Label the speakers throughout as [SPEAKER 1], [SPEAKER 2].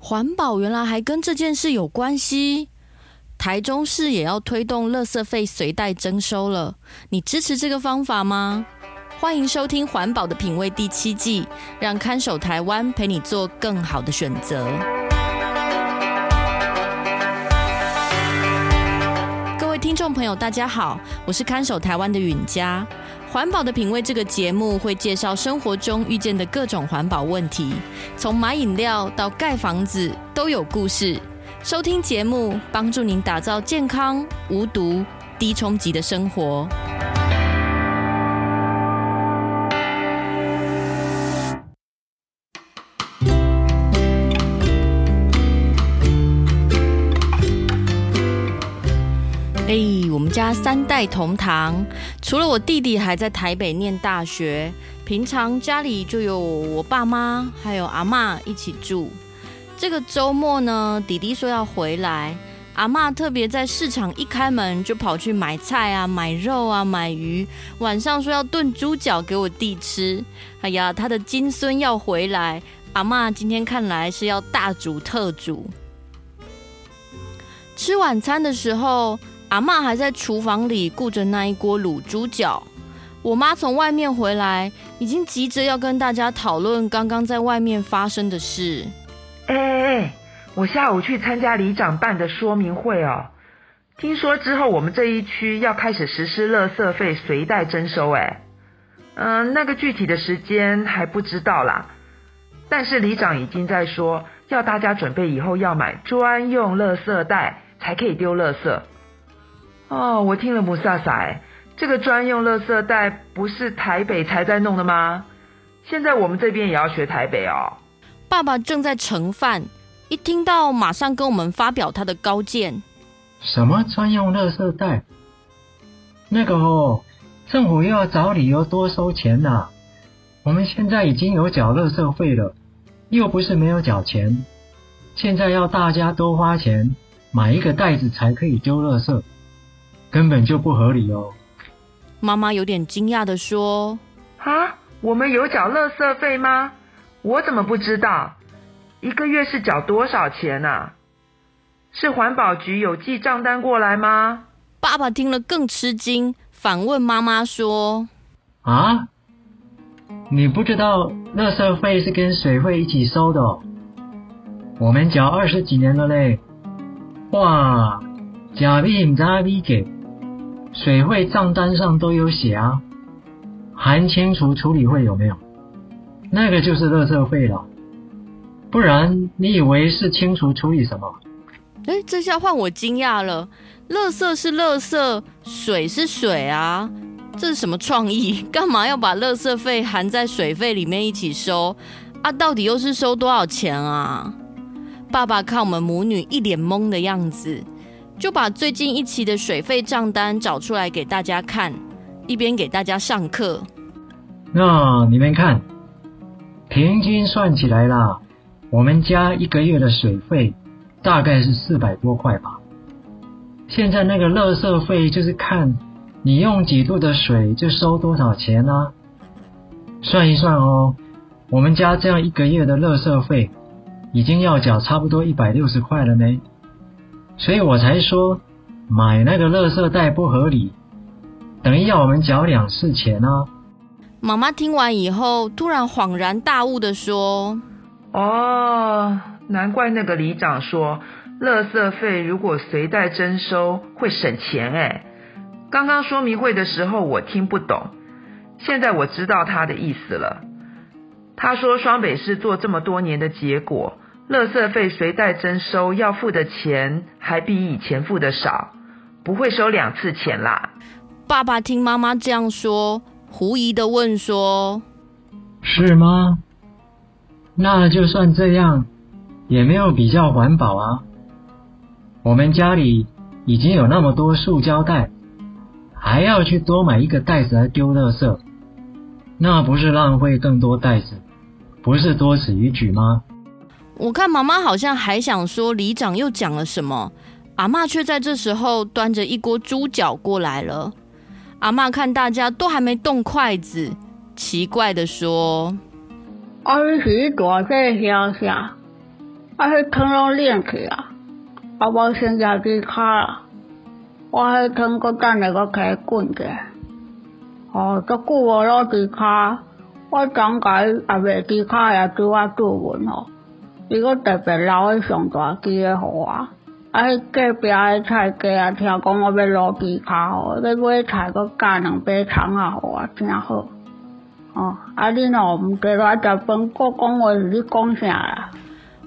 [SPEAKER 1] 环保原来还跟这件事有关系。台中市也要推动垃圾费随袋征收了，你支持这个方法吗？欢迎收听《环保的品味》第七季，让看守台湾陪你做更好的选择。各位听众朋友，大家好，我是看守台湾的允嘉。《环保的品味》这个节目会介绍生活中遇见的各种环保问题，从买饮料到盖房子都有故事。收听节目，帮助您打造健康、无毒、低冲击的生活。哎，们家三代同堂，除了我弟弟还在台北念大学，平常家里就有我爸妈还有阿嬷一起住。这个周末呢，弟弟说要回来，阿嬷特别在市场一开门就跑去买菜啊、买肉啊、买鱼，晚上说要炖猪脚给我弟吃。哎呀，他的金孙要回来，阿嬷今天看来是要大煮特煮。吃晚餐的时候。阿妈还在厨房里顾着那一锅卤猪脚，我妈从外面回来，已经急着要跟大家讨论刚刚在外面发生的事。
[SPEAKER 2] 哎哎哎，我下午去参加里长办的说明会哦，听说之后我们这一区要开始实施垃圾费随袋征收，哎，嗯，那个具体的时间还不知道啦，但是里长已经在说，要大家准备以后要买专用垃圾袋才可以丢垃圾。哦，我听了不飒飒，这个专用垃圾袋不是台北才在弄的吗？现在我们这边也要学台北哦。
[SPEAKER 1] 爸爸正在盛饭，一听到马上跟我们发表他的高见。
[SPEAKER 3] 什么专用垃圾袋？那个哦，政府又要找理由多收钱呐、啊。我们现在已经有缴垃圾费了，又不是没有缴钱。现在要大家多花钱买一个袋子才可以丢垃圾。根本就不合理哦！
[SPEAKER 1] 妈妈有点惊讶的说：“
[SPEAKER 2] 啊，我们有缴垃圾费吗？我怎么不知道？一个月是缴多少钱啊？是环保局有寄账单过来吗？”
[SPEAKER 1] 爸爸听了更吃惊，反问妈妈说：“
[SPEAKER 3] 啊，你不知道垃圾费是跟水费一起收的哦？我们缴二十几年了嘞！哇，假币唔知咪给。”水费账单上都有写啊，含清除处理费有没有？那个就是垃圾费了，不然你以为是清除处理什么？
[SPEAKER 1] 哎，这下换我惊讶了，垃圾是垃圾，水是水啊，这是什么创意？干嘛要把垃圾费含在水费里面一起收？啊，到底又是收多少钱啊？爸爸看我们母女一脸懵的样子。就把最近一期的水费账单找出来给大家看，一边给大家上课。
[SPEAKER 3] 那你们看，平均算起来啦，我们家一个月的水费大概是四百多块吧。现在那个垃圾费就是看你用几度的水就收多少钱啊。算一算哦，我们家这样一个月的垃圾费已经要缴差不多一百六十块了呢。所以我才说买那个垃圾袋不合理，等于要我们缴两次钱啊！
[SPEAKER 1] 妈妈听完以后，突然恍然大悟的说：“
[SPEAKER 2] 哦，难怪那个里长说，垃圾费如果随袋征收会省钱哎。刚刚说明会的时候我听不懂，现在我知道他的意思了。他说双北市做这么多年的结果。”垃圾费随袋征收，要付的钱还比以前付的少，不会收两次钱啦。
[SPEAKER 1] 爸爸听妈妈这样说，狐疑的问说：“
[SPEAKER 3] 是吗？那就算这样，也没有比较环保啊。我们家里已经有那么多塑胶袋，还要去多买一个袋子来丢垃圾，那不是浪费更多袋子，不是多此一举吗？”
[SPEAKER 1] 我看妈妈好像还想说里长又讲了什么，阿嬷却在这时候端着一锅猪脚过来了。阿嬷看大家都还没动筷子，奇怪地说：“
[SPEAKER 4] 二十多岁乡下，阿是汤拢冷去啊，啊，无先举猪骹啦，我迄汤搁等下搁开滚者，哦，足久无卤猪骹，我昨甲伊阿妹猪骹也拄啊煮匀吼，伊搁特别留迄上大支诶互我，啊，隔壁诶菜价啊，听讲我要卤猪骹吼，要买菜搁加两杯葱仔互我，真好。哦，啊，你喏，毋得来食饭，搁讲话是你讲啥啦？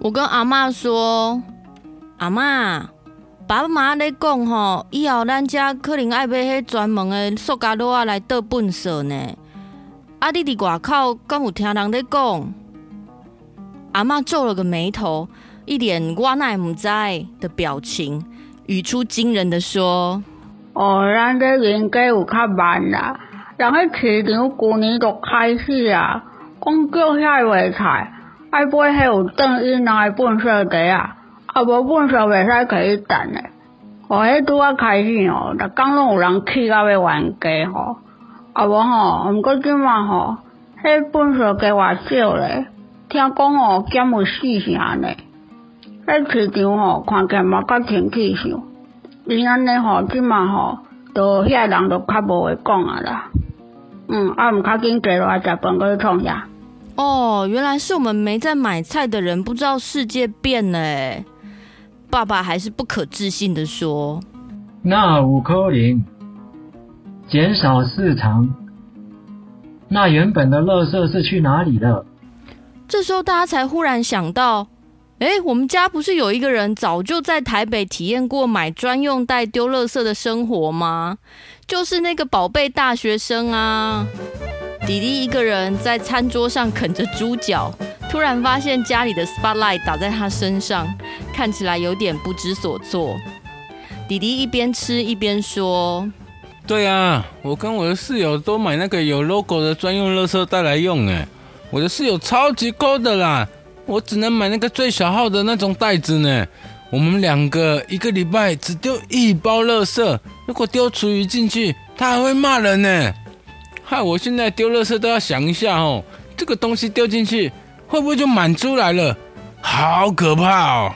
[SPEAKER 1] 我跟阿嬷说，阿嬷，爸爸妈妈咧讲吼，以后咱家可能爱买迄专门的塑胶袋仔来倒粪扫呢。啊，你伫外口敢有听人咧讲？阿嬷皱了个眉头，一脸我奈毋知的表情，语出惊人的说：“
[SPEAKER 4] 哦，咱这人家有较慢啦，人迄市场旧年就开始啊，讲叫遐卖菜。”爱买迄有等因人诶粪扫袋啊，啊无粪扫袂使可以等诶。哦，迄拄仔开始哦，逐工拢有人气到要冤家吼，啊无吼，毋过即满吼，迄粪扫加偌少咧，听讲哦减有四成咧。迄市场吼看起来嘛较清气象，因安尼吼即嘛吼，都遐人都较无话讲啊啦。嗯，啊毋较紧坐落来食饭搁去创啥？
[SPEAKER 1] 哦，原来是我们没在买菜的人不知道世界变了哎！爸爸还是不可置信的说：“
[SPEAKER 3] 那五颗零，减少市场，那原本的垃圾是去哪里了？”
[SPEAKER 1] 这时候大家才忽然想到，哎，我们家不是有一个人早就在台北体验过买专用袋丢垃圾的生活吗？就是那个宝贝大学生啊！弟弟一个人在餐桌上啃着猪脚，突然发现家里的 spotlight 打在他身上，看起来有点不知所措。弟弟一边吃一边说：“
[SPEAKER 5] 对啊，我跟我的室友都买那个有 logo 的专用垃圾袋来用。哎，我的室友超级高的啦，我只能买那个最小号的那种袋子呢。我们两个一个礼拜只丢一包垃圾，如果丢厨余进去，他还会骂人呢。”害我现在丢垃圾都要想一下哦，这个东西丢进去会不会就满出来了？好可怕哦！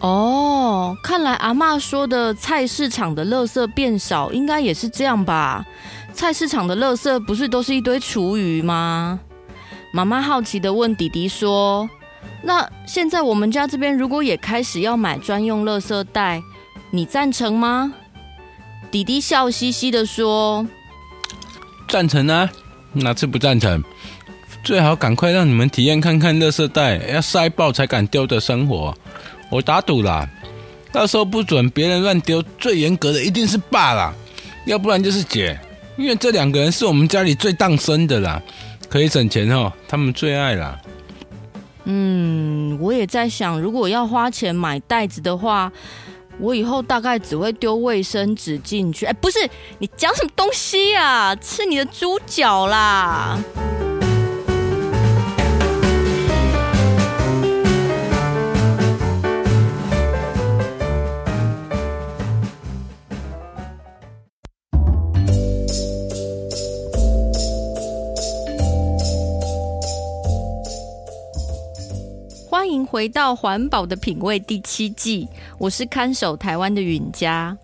[SPEAKER 1] 哦，看来阿嬷说的菜市场的垃圾变少，应该也是这样吧？菜市场的垃圾不是都是一堆厨余吗？妈妈好奇的问弟弟说：“那现在我们家这边如果也开始要买专用垃圾袋，你赞成吗？”弟弟笑嘻嘻的说。
[SPEAKER 5] 赞成啊，哪次不赞成？最好赶快让你们体验看看垃圾袋要塞爆才敢丢的生活。我打赌啦，到时候不准别人乱丢，最严格的一定是爸啦，要不然就是姐，因为这两个人是我们家里最当生的啦，可以省钱哦，他们最爱啦。
[SPEAKER 1] 嗯，我也在想，如果要花钱买袋子的话。我以后大概只会丢卫生纸进去。哎，不是，你讲什么东西啊？吃你的猪脚啦！回到环保的品味第七季，我是看守台湾的允嘉。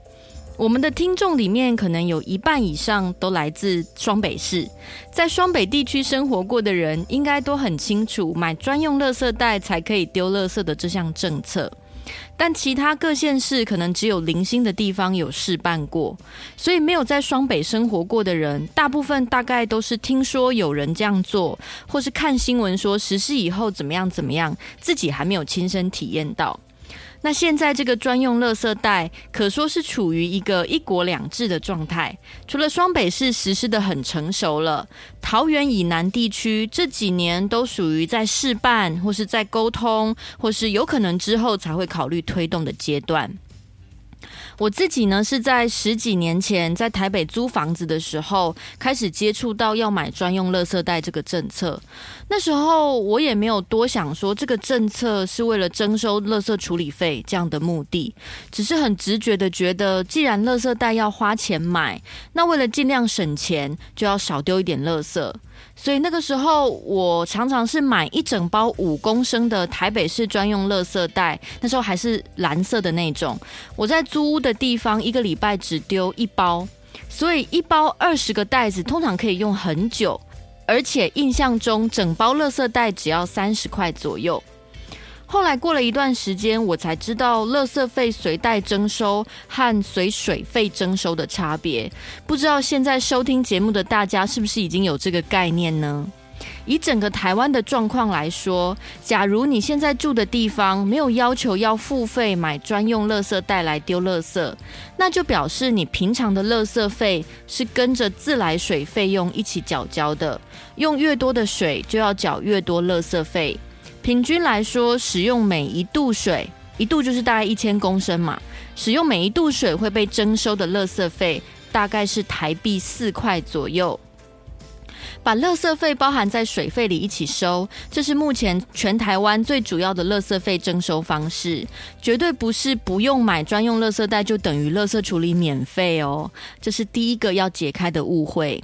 [SPEAKER 1] 我们的听众里面可能有一半以上都来自双北市，在双北地区生活过的人，应该都很清楚买专用垃圾袋才可以丢垃圾的这项政策。但其他各县市可能只有零星的地方有试办过，所以没有在双北生活过的人，大部分大概都是听说有人这样做，或是看新闻说实施以后怎么样怎么样，自己还没有亲身体验到。那现在这个专用垃圾袋可说是处于一个一国两制的状态，除了双北市实施的很成熟了，桃园以南地区这几年都属于在试办或是在沟通，或是有可能之后才会考虑推动的阶段。我自己呢，是在十几年前在台北租房子的时候，开始接触到要买专用垃圾袋这个政策。那时候我也没有多想说这个政策是为了征收垃圾处理费这样的目的，只是很直觉的觉得，既然垃圾袋要花钱买，那为了尽量省钱，就要少丢一点垃圾。所以那个时候我常常是买一整包五公升的台北市专用垃圾袋，那时候还是蓝色的那种。我在租屋的地方一个礼拜只丢一包，所以一包二十个袋子通常可以用很久，而且印象中整包垃圾袋只要三十块左右。后来过了一段时间，我才知道垃圾费随袋征收和随水费征收的差别。不知道现在收听节目的大家是不是已经有这个概念呢？以整个台湾的状况来说，假如你现在住的地方没有要求要付费买专用垃圾袋来丢垃圾，那就表示你平常的垃圾费是跟着自来水费用一起缴交的。用越多的水，就要缴越多垃圾费。平均来说，使用每一度水，一度就是大概一千公升嘛。使用每一度水会被征收的垃圾费大概是台币四块左右。把垃圾费包含在水费里一起收，这是目前全台湾最主要的垃圾费征收方式，绝对不是不用买专用垃圾袋就等于垃圾处理免费哦。这是第一个要解开的误会。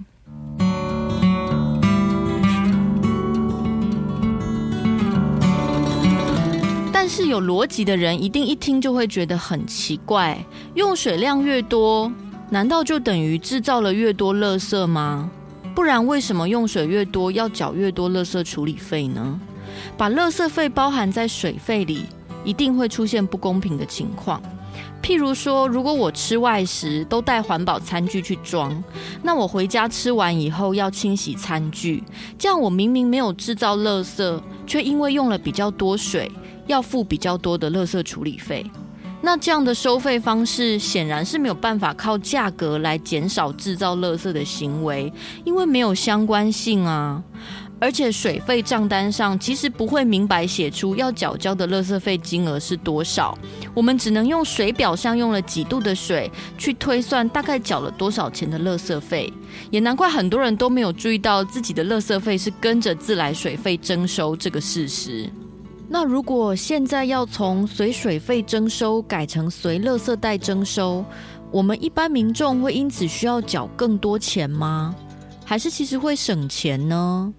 [SPEAKER 1] 但是有逻辑的人一定一听就会觉得很奇怪，用水量越多，难道就等于制造了越多垃圾吗？不然为什么用水越多要缴越多垃圾处理费呢？把垃圾费包含在水费里，一定会出现不公平的情况。譬如说，如果我吃外食都带环保餐具去装，那我回家吃完以后要清洗餐具，这样我明明没有制造垃圾，却因为用了比较多水。要付比较多的垃圾处理费，那这样的收费方式显然是没有办法靠价格来减少制造垃圾的行为，因为没有相关性啊。而且水费账单上其实不会明白写出要缴交的垃圾费金额是多少，我们只能用水表上用了几度的水去推算大概缴了多少钱的垃圾费，也难怪很多人都没有注意到自己的垃圾费是跟着自来水费征收这个事实。那如果现在要从随水费征收改成随垃圾袋征收，我们一般民众会因此需要缴更多钱吗？还是其实会省钱呢？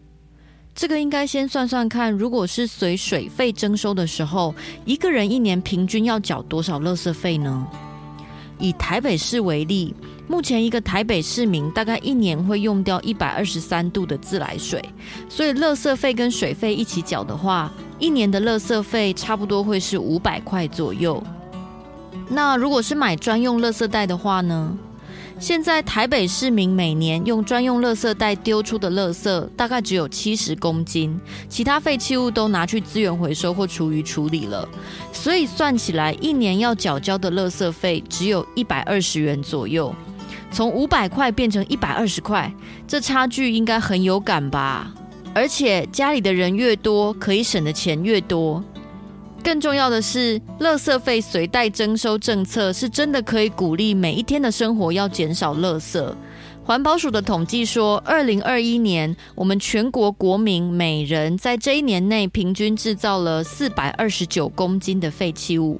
[SPEAKER 1] 这个应该先算算看，如果是随水费征收的时候，一个人一年平均要缴多少垃圾费呢？以台北市为例。目前一个台北市民大概一年会用掉一百二十三度的自来水，所以垃圾费跟水费一起缴的话，一年的垃圾费差不多会是五百块左右。那如果是买专用垃圾袋的话呢？现在台北市民每年用专用垃圾袋丢出的垃圾大概只有七十公斤，其他废弃物都拿去资源回收或厨余处理了，所以算起来一年要缴交的垃圾费只有一百二十元左右。从五百块变成一百二十块，这差距应该很有感吧？而且家里的人越多，可以省的钱越多。更重要的是，垃圾费随袋征收政策是真的可以鼓励每一天的生活要减少垃圾。环保署的统计说，二零二一年我们全国国民每人在这一年内平均制造了四百二十九公斤的废弃物，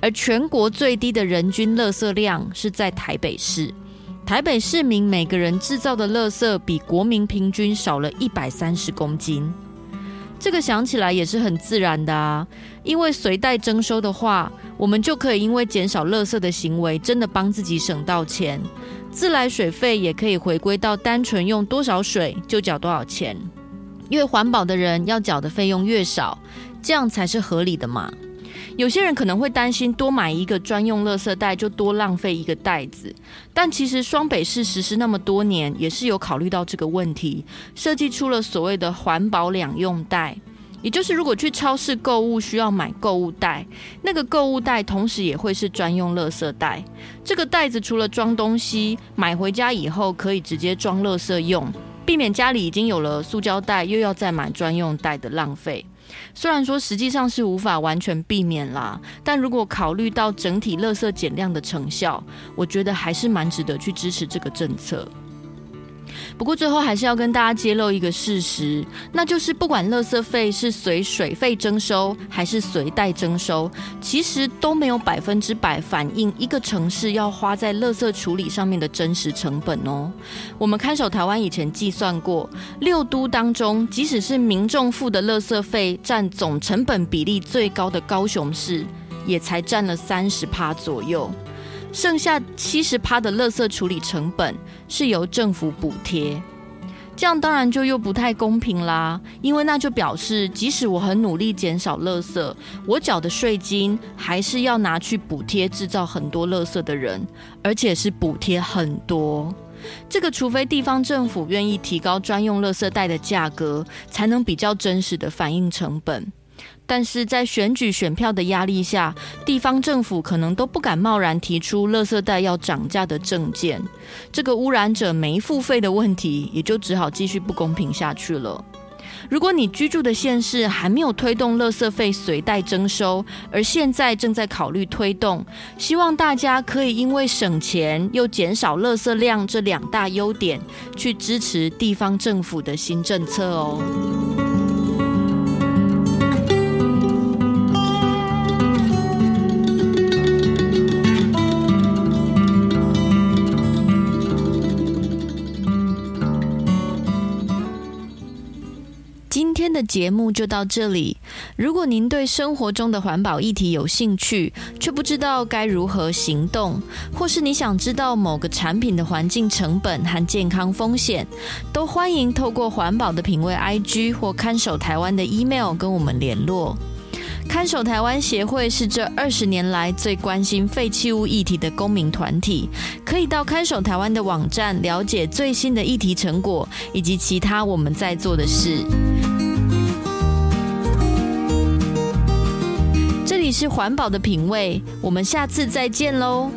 [SPEAKER 1] 而全国最低的人均垃圾量是在台北市。台北市民每个人制造的垃圾比国民平均少了一百三十公斤，这个想起来也是很自然的啊。因为随袋征收的话，我们就可以因为减少垃圾的行为，真的帮自己省到钱。自来水费也可以回归到单纯用多少水就缴多少钱，越环保的人要缴的费用越少，这样才是合理的嘛。有些人可能会担心多买一个专用垃圾袋就多浪费一个袋子，但其实双北市实施那么多年，也是有考虑到这个问题，设计出了所谓的环保两用袋，也就是如果去超市购物需要买购物袋，那个购物袋同时也会是专用垃圾袋。这个袋子除了装东西，买回家以后可以直接装垃圾用，避免家里已经有了塑胶袋又要再买专用袋的浪费。虽然说实际上是无法完全避免啦，但如果考虑到整体垃圾减量的成效，我觉得还是蛮值得去支持这个政策。不过最后还是要跟大家揭露一个事实，那就是不管垃圾费是随水费征收还是随袋征收，其实都没有百分之百反映一个城市要花在垃圾处理上面的真实成本哦。我们看守台湾以前计算过，六都当中，即使是民众付的垃圾费占总成本比例最高的高雄市，也才占了三十趴左右。剩下七十趴的垃圾处理成本是由政府补贴，这样当然就又不太公平啦。因为那就表示，即使我很努力减少垃圾，我缴的税金还是要拿去补贴制造很多垃圾的人，而且是补贴很多。这个除非地方政府愿意提高专用垃圾袋的价格，才能比较真实的反映成本。但是在选举选票的压力下，地方政府可能都不敢贸然提出垃圾袋要涨价的政见，这个污染者没付费的问题也就只好继续不公平下去了。如果你居住的县市还没有推动垃圾费随袋征收，而现在正在考虑推动，希望大家可以因为省钱又减少垃圾量这两大优点，去支持地方政府的新政策哦。节目就到这里。如果您对生活中的环保议题有兴趣，却不知道该如何行动，或是你想知道某个产品的环境成本和健康风险，都欢迎透过环保的品味 IG 或看守台湾的 email 跟我们联络。看守台湾协会是这二十年来最关心废弃物议题的公民团体，可以到看守台湾的网站了解最新的议题成果以及其他我们在做的事。是环保的品味，我们下次再见喽。